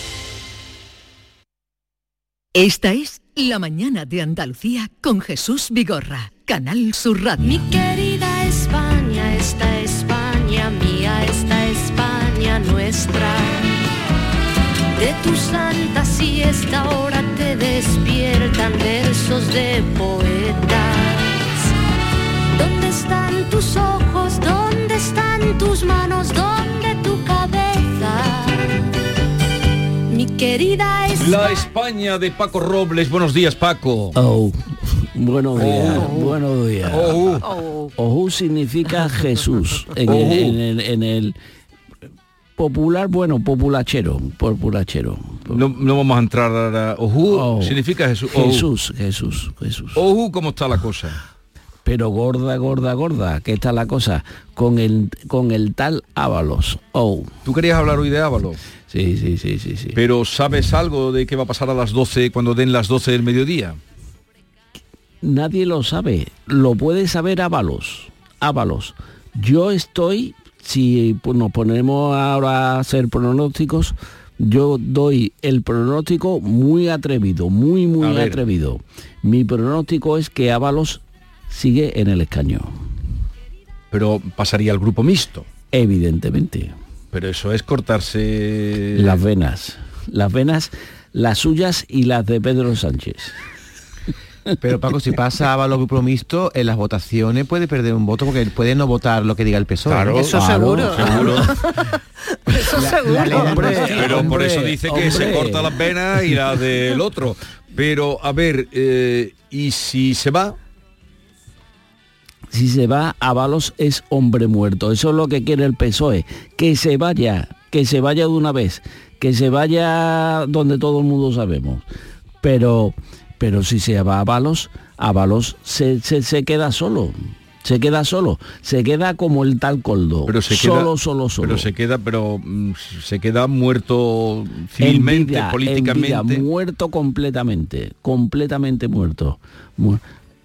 Esta es La mañana de Andalucía con Jesús Vigorra, Canal Sur Radio. Mi querida España, esta España mía, esta España nuestra. De tu santa siesta ahora te despiertan versos de poetas. ¿Dónde están tus ojos? ¿Dónde están tus manos? ¿Dónde tu cabeza? Mi querida España. La España de Paco Robles. Buenos días, Paco. Oh, buenos días, Oh. buenos días. Oh. Ojú significa Jesús en, el, en el- en el popular, bueno, populachero, populachero. No, no vamos a entrar ahora. Ojú Oh. significa Jesús. Jesús, Jesús, Jesús. Ojú, ¿cómo está la cosa? Pero gorda, gorda, gorda, que está la cosa con el con el tal Ábalos. Oh. ¿Tú querías hablar hoy de Ávalo? Sí, sí, sí, sí, sí. Pero ¿sabes algo de qué va a pasar a las 12 cuando den las 12 del mediodía? Nadie lo sabe. Lo puede saber Ábalos. Ábalos. Yo estoy, si pues, nos ponemos ahora a hacer pronósticos, yo doy el pronóstico muy atrevido, muy, muy atrevido. Mi pronóstico es que Ábalos sigue en el escaño. Pero pasaría al grupo mixto. Evidentemente. Pero eso es cortarse... Las venas. Las venas, las suyas y las de Pedro Sánchez. Pero Paco, si pasa a los grupos mixtos, en las votaciones puede perder un voto porque puede no votar lo que diga el PSOE. Claro. Eso Claro, seguro. seguro. Eso seguro. Hombre, Pero por eso dice que se corta las venas y la del otro. Pero, a ver, eh, ¿y si se va? Si se va Ábalos es hombre muerto. Eso es lo que quiere el PSOE, que se vaya que se vaya de una vez, que se vaya donde todo el mundo sabemos. Pero, pero si se va a Balos, a Balos se, se, se queda solo. Se queda solo, se queda como el tal Coldo, Pero se solo, queda, solo, solo. Pero se queda, pero mm, se queda muerto civilmente, En vida, políticamente. en vida, muerto completamente, completamente muerto. Mu-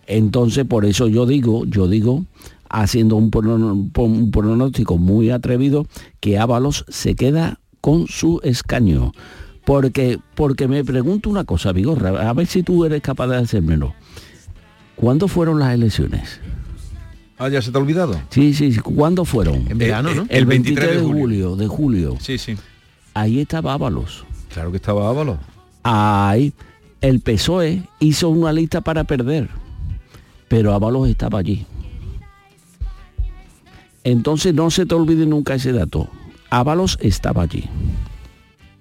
Entonces, por eso yo digo, yo digo, haciendo un, pronóstico muy atrevido, que Ábalos se queda con su escaño. Porque, porque me pregunto una cosa, Vigorra, a ver si tú eres capaz de hacérmelo. ¿Cuándo fueron las elecciones? Ah, ya se te ha olvidado. Sí, sí, sí. ¿Cuándo fueron? En verano, ¿no? El 23 de julio, de julio. Sí, sí. Ahí estaba Ábalos. Claro que estaba Ábalos. Ahí el PSOE hizo una lista para perder, pero Ábalos estaba allí. Entonces no se te olvide nunca ese dato. Ábalos estaba allí.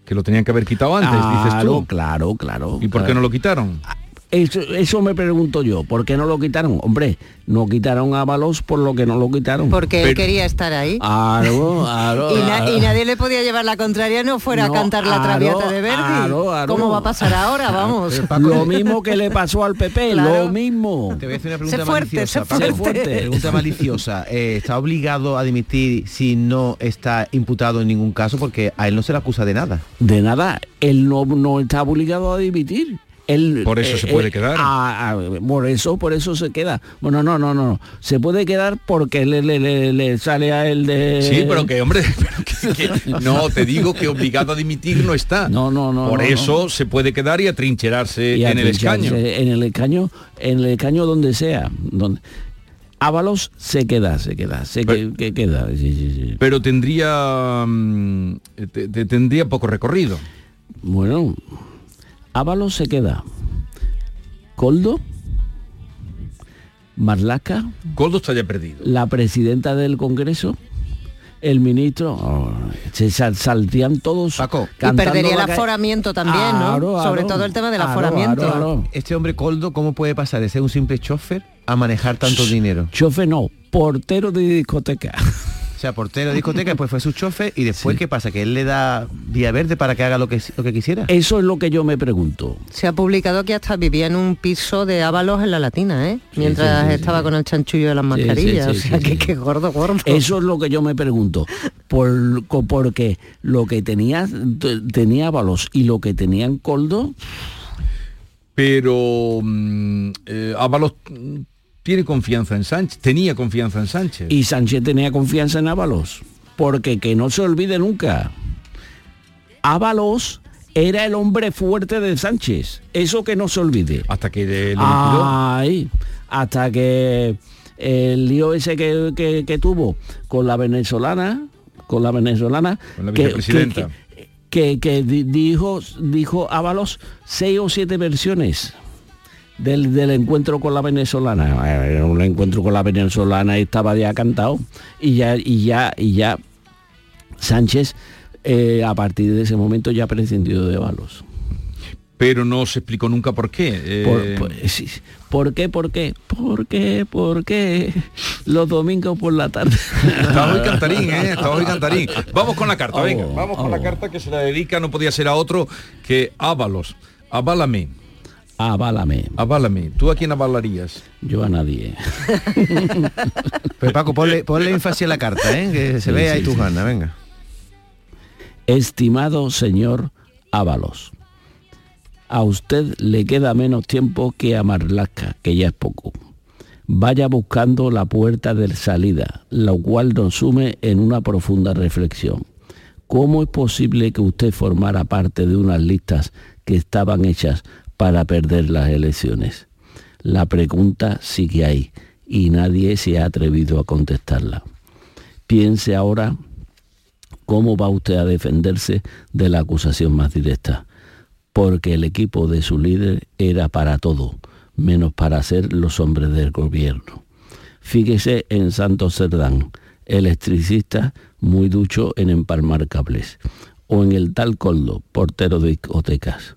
Que lo tenían que haber quitado antes, dices tú. claro, claro. ¿Y por qué no lo quitaron? Eso, eso me pregunto yo, ¿por qué no lo quitaron? Hombre, no quitaron a Ábalos por lo que no lo quitaron. Porque él quería estar ahí. Claro, claro, Y, na- claro. y nadie le podía llevar la contraria no fuera No, a cantar la aro, traviata de Verdi. aro, aro. ¿Cómo va a pasar ahora? Vamos. Lo mismo que le pasó al PP, Claro. lo mismo. Te voy a hacer una pregunta Sé fuerte, maliciosa. sé Paco. fuerte. Pregunta maliciosa. Eh, ¿Está obligado a dimitir si no está imputado en ningún caso? Porque a él no se le acusa de nada. De nada, él no, no está obligado a dimitir. Él, Por eso se puede quedar. ah, ah, por eso, por eso se queda. Bueno, no, no, no. Se puede quedar porque le, le- le- le sale a él de. Sí, pero que, hombre, pero que- que- no, te digo que obligado a dimitir no está. No, no, no. Por no, eso no. se puede quedar y atrincherarse Y en el escaño. En el escaño, en el escaño donde sea. Donde... Ábalos se queda, se queda, se que, que queda. sí, sí, sí. Pero tendría mm, te- te- tendría poco recorrido. Bueno, Ábalos se queda. Coldo, Marlaca, Coldo está ya perdido. la presidenta del Congreso, el ministro, oh, se sal- saltían todos Paco. Y perdería el aforamiento también, ¿no? Aro, Sobre todo el tema del aro, aforamiento. aro, aro. Este hombre Coldo, ¿cómo puede pasar de ser un simple chofer a manejar tanto dinero? Chofe no, portero de discoteca. O sea, portero de discoteca, después fue su chofer y después ¿qué pasa? Que él le da vía verde para que haga lo que, lo que quisiera. Eso es lo que yo me pregunto. Se ha publicado que hasta vivía en un piso de Ábalos en la Latina, ¿eh? Mientras sí, sí, estaba con el chanchullo de las Sí, sí, mascarillas. sí, o sea, sí, que, sí. que gordo, gordo. Eso es lo que yo me pregunto. Por, porque lo que tenía tenía Ábalos y lo que tenían Coldo, Pero mm, eh, Ábalos tiene confianza en Sánchez, tenía confianza en Sánchez. y Sánchez tenía confianza en Ábalos. Porque que no se olvide nunca. Ábalos era el hombre fuerte de Sánchez. Eso que no se olvide. Hasta que le, le Ay, hasta que el lío ese que, que- que tuvo con la venezolana, con la venezolana, Con la que- vicepresidenta. que, que- que di- dijo, dijo Ábalos seis o siete versiones del, del encuentro con la venezolana. Eh, Un encuentro con la venezolana estaba ya cantado y ya, y ya, y ya Sánchez eh, a partir de ese momento ya prescindió de Ábalos. Pero no se explicó nunca por qué. eh, Por, por- sí, sí. ¿Por qué? ¿Por qué? ¿Por qué? ¿Por qué? Los domingos por la tarde. Está hoy cantarín, ¿eh? Está hoy cantarín. Vamos con la carta, Oh, venga. Vamos con la oh. carta que se la dedica, no podía ser a otro que Ábalos. Aválame. Aválame. Aválame. ¿Tú a quién avalarías? Yo a nadie. Pero Paco, ponle, ponle énfasis a la carta, ¿eh? Que se Sí, vea ahí tu sí. gana, venga. Estimado señor Ábalos, a usted le queda menos tiempo que a Marlaska, que ya es poco. Vaya buscando la puerta de salida, lo cual nos sume en una profunda reflexión. ¿Cómo es posible que usted formara parte de unas listas que estaban hechas para perder las elecciones? La pregunta sigue ahí y nadie se ha atrevido a contestarla. Piense ahora cómo va usted a defenderse de la acusación más directa, porque el equipo de su líder era para todo, menos para ser los hombres del gobierno. Fíjese en Santos Cerdán, electricista muy ducho en empalmar cables, o en el tal Coldo, portero de discotecas.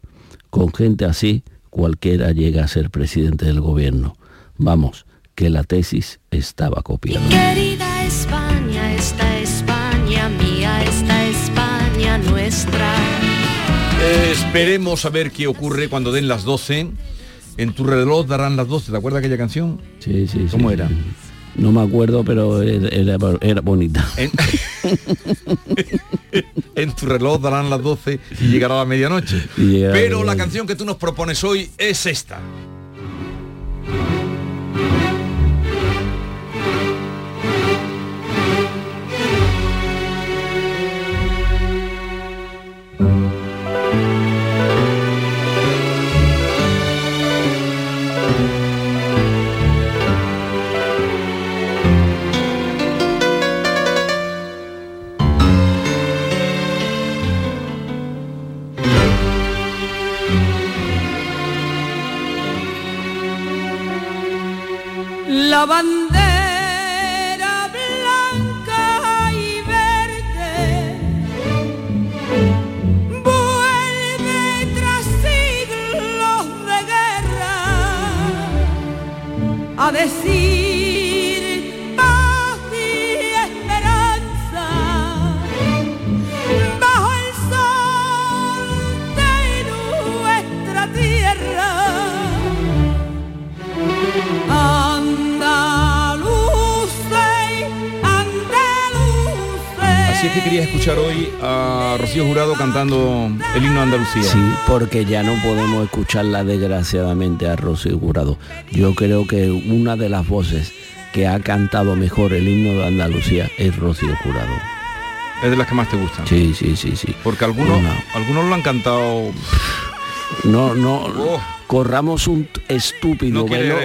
Con gente así, cualquiera llega a ser presidente del gobierno. Vamos, que la tesis estaba copiada. Querida España, esta España mía, esta España nuestra. Esperemos a ver qué ocurre cuando den las 12. En tu reloj darán las 12, ¿te acuerdas aquella canción? Sí, sí, sí. ¿Cómo era? No me acuerdo, pero era, era- era bonita. En, en tu reloj darán las 12 y llegará la medianoche. Pero la canción que tú nos propones hoy es esta. Cantando el himno de Andalucía. Sí, porque ya no podemos escucharla desgraciadamente a Rocío Jurado. Yo creo que una de las voces que ha cantado mejor el himno de Andalucía es Rocío Jurado. Es de las que más te gustan. Sí, sí, sí, sí. Porque algunos, algunos lo han cantado. No, no, corramos un estúpido Oh. No velo.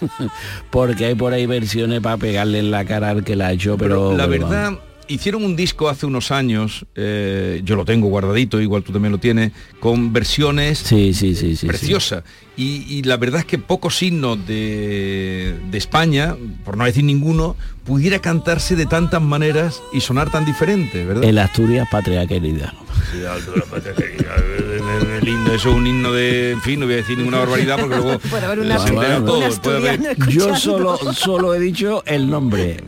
porque hay por ahí versiones para pegarle en la cara al que la ha hecho, pero, Pero la pero verdad, hicieron un disco hace unos años, eh, yo lo tengo guardadito, igual tú también lo tienes, con versiones Sí, sí, sí, sí. preciosas. Y, y la verdad es que pocos signos de, de España, por no decir ninguno, pudiera cantarse de tantas maneras y sonar tan diferente, ¿verdad? El Asturias patria querida. Himno, eso es un himno de, en fin, no voy a decir ninguna barbaridad porque luego Puede haber una- se puede haber- asturiano Yo solo, solo he dicho el nombre.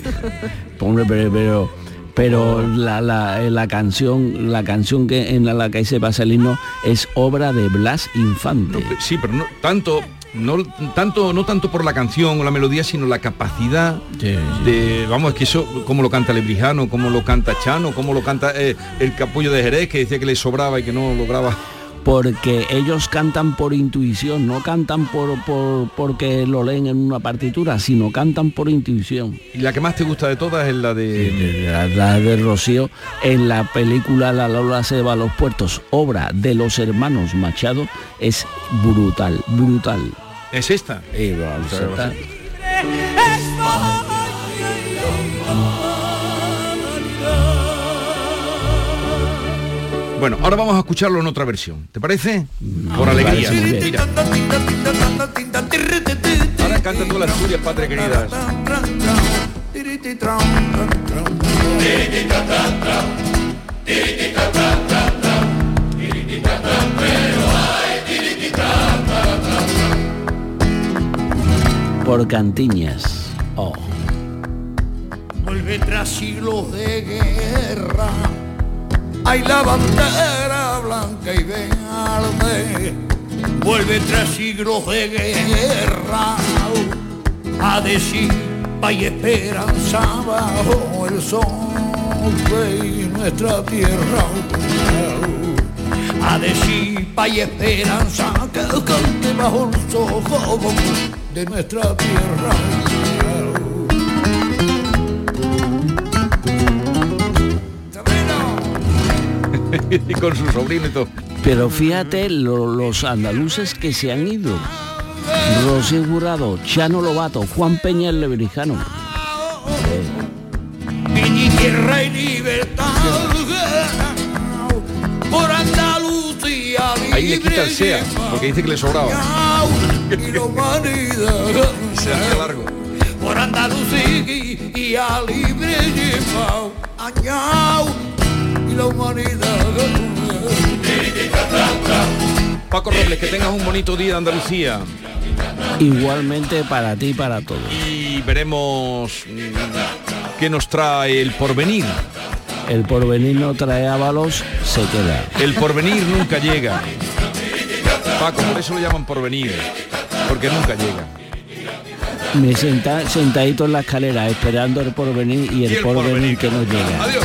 Pero, pero, pero la, la, eh, la canción, la canción que en la, la que se pasa el himno es obra de Blas Infante. No, sí, pero no tanto, no tanto, no tanto por la canción o la melodía, sino la capacidad de, vamos, es que eso, como lo canta Lebrijano, como lo canta Chano, como lo canta eh, el capullo de Jerez, que decía que le sobraba y que no lograba. Porque ellos cantan por intuición, no cantan por, por porque lo leen en una partitura, sino cantan por intuición. Y la que más te gusta de todas es la de... La, la de Rocío en la película La Lola se va a los puertos, obra de los hermanos Machado, es brutal, brutal. ¿Es esta? Eh, vamos a estar- Bueno, ahora vamos a escucharlo en otra versión. ¿Te parece? Por alegría. parece muy bien. Mira. Ahora canta tú las Asturias, patria queridas. por Cantiñas. Oh. Vuelve tras siglos de guerra. Hay la bandera blanca y verde. Vuelve tras siglos de guerra. A decir hay esperanza bajo el sol de nuestra tierra. A decir hay esperanza que cante bajo el ojos de nuestra tierra. y con su sobrino y todo. Pero fíjate lo- los andaluces que se han ido. Rocío Jurado, Chano Lobato, Juan Peña el Lebrijano. mi tierra y libertad por Andalucía Ahí le quita el SEA, porque dice que le sobraba. Se hace largo. por Andalucía y a libre llevado añao y la humanidad Paco Robles, que tengas un bonito día de Andalucía. Igualmente para ti y para todos. Y veremos mm, qué nos trae el porvenir. el porvenir no trae ábalos, se queda. El porvenir nunca llega. Paco, por eso lo llaman porvenir, porque nunca llega. Me senta sentadito en la escalera esperando el porvenir y el, porvenir, que no llega. Adiós.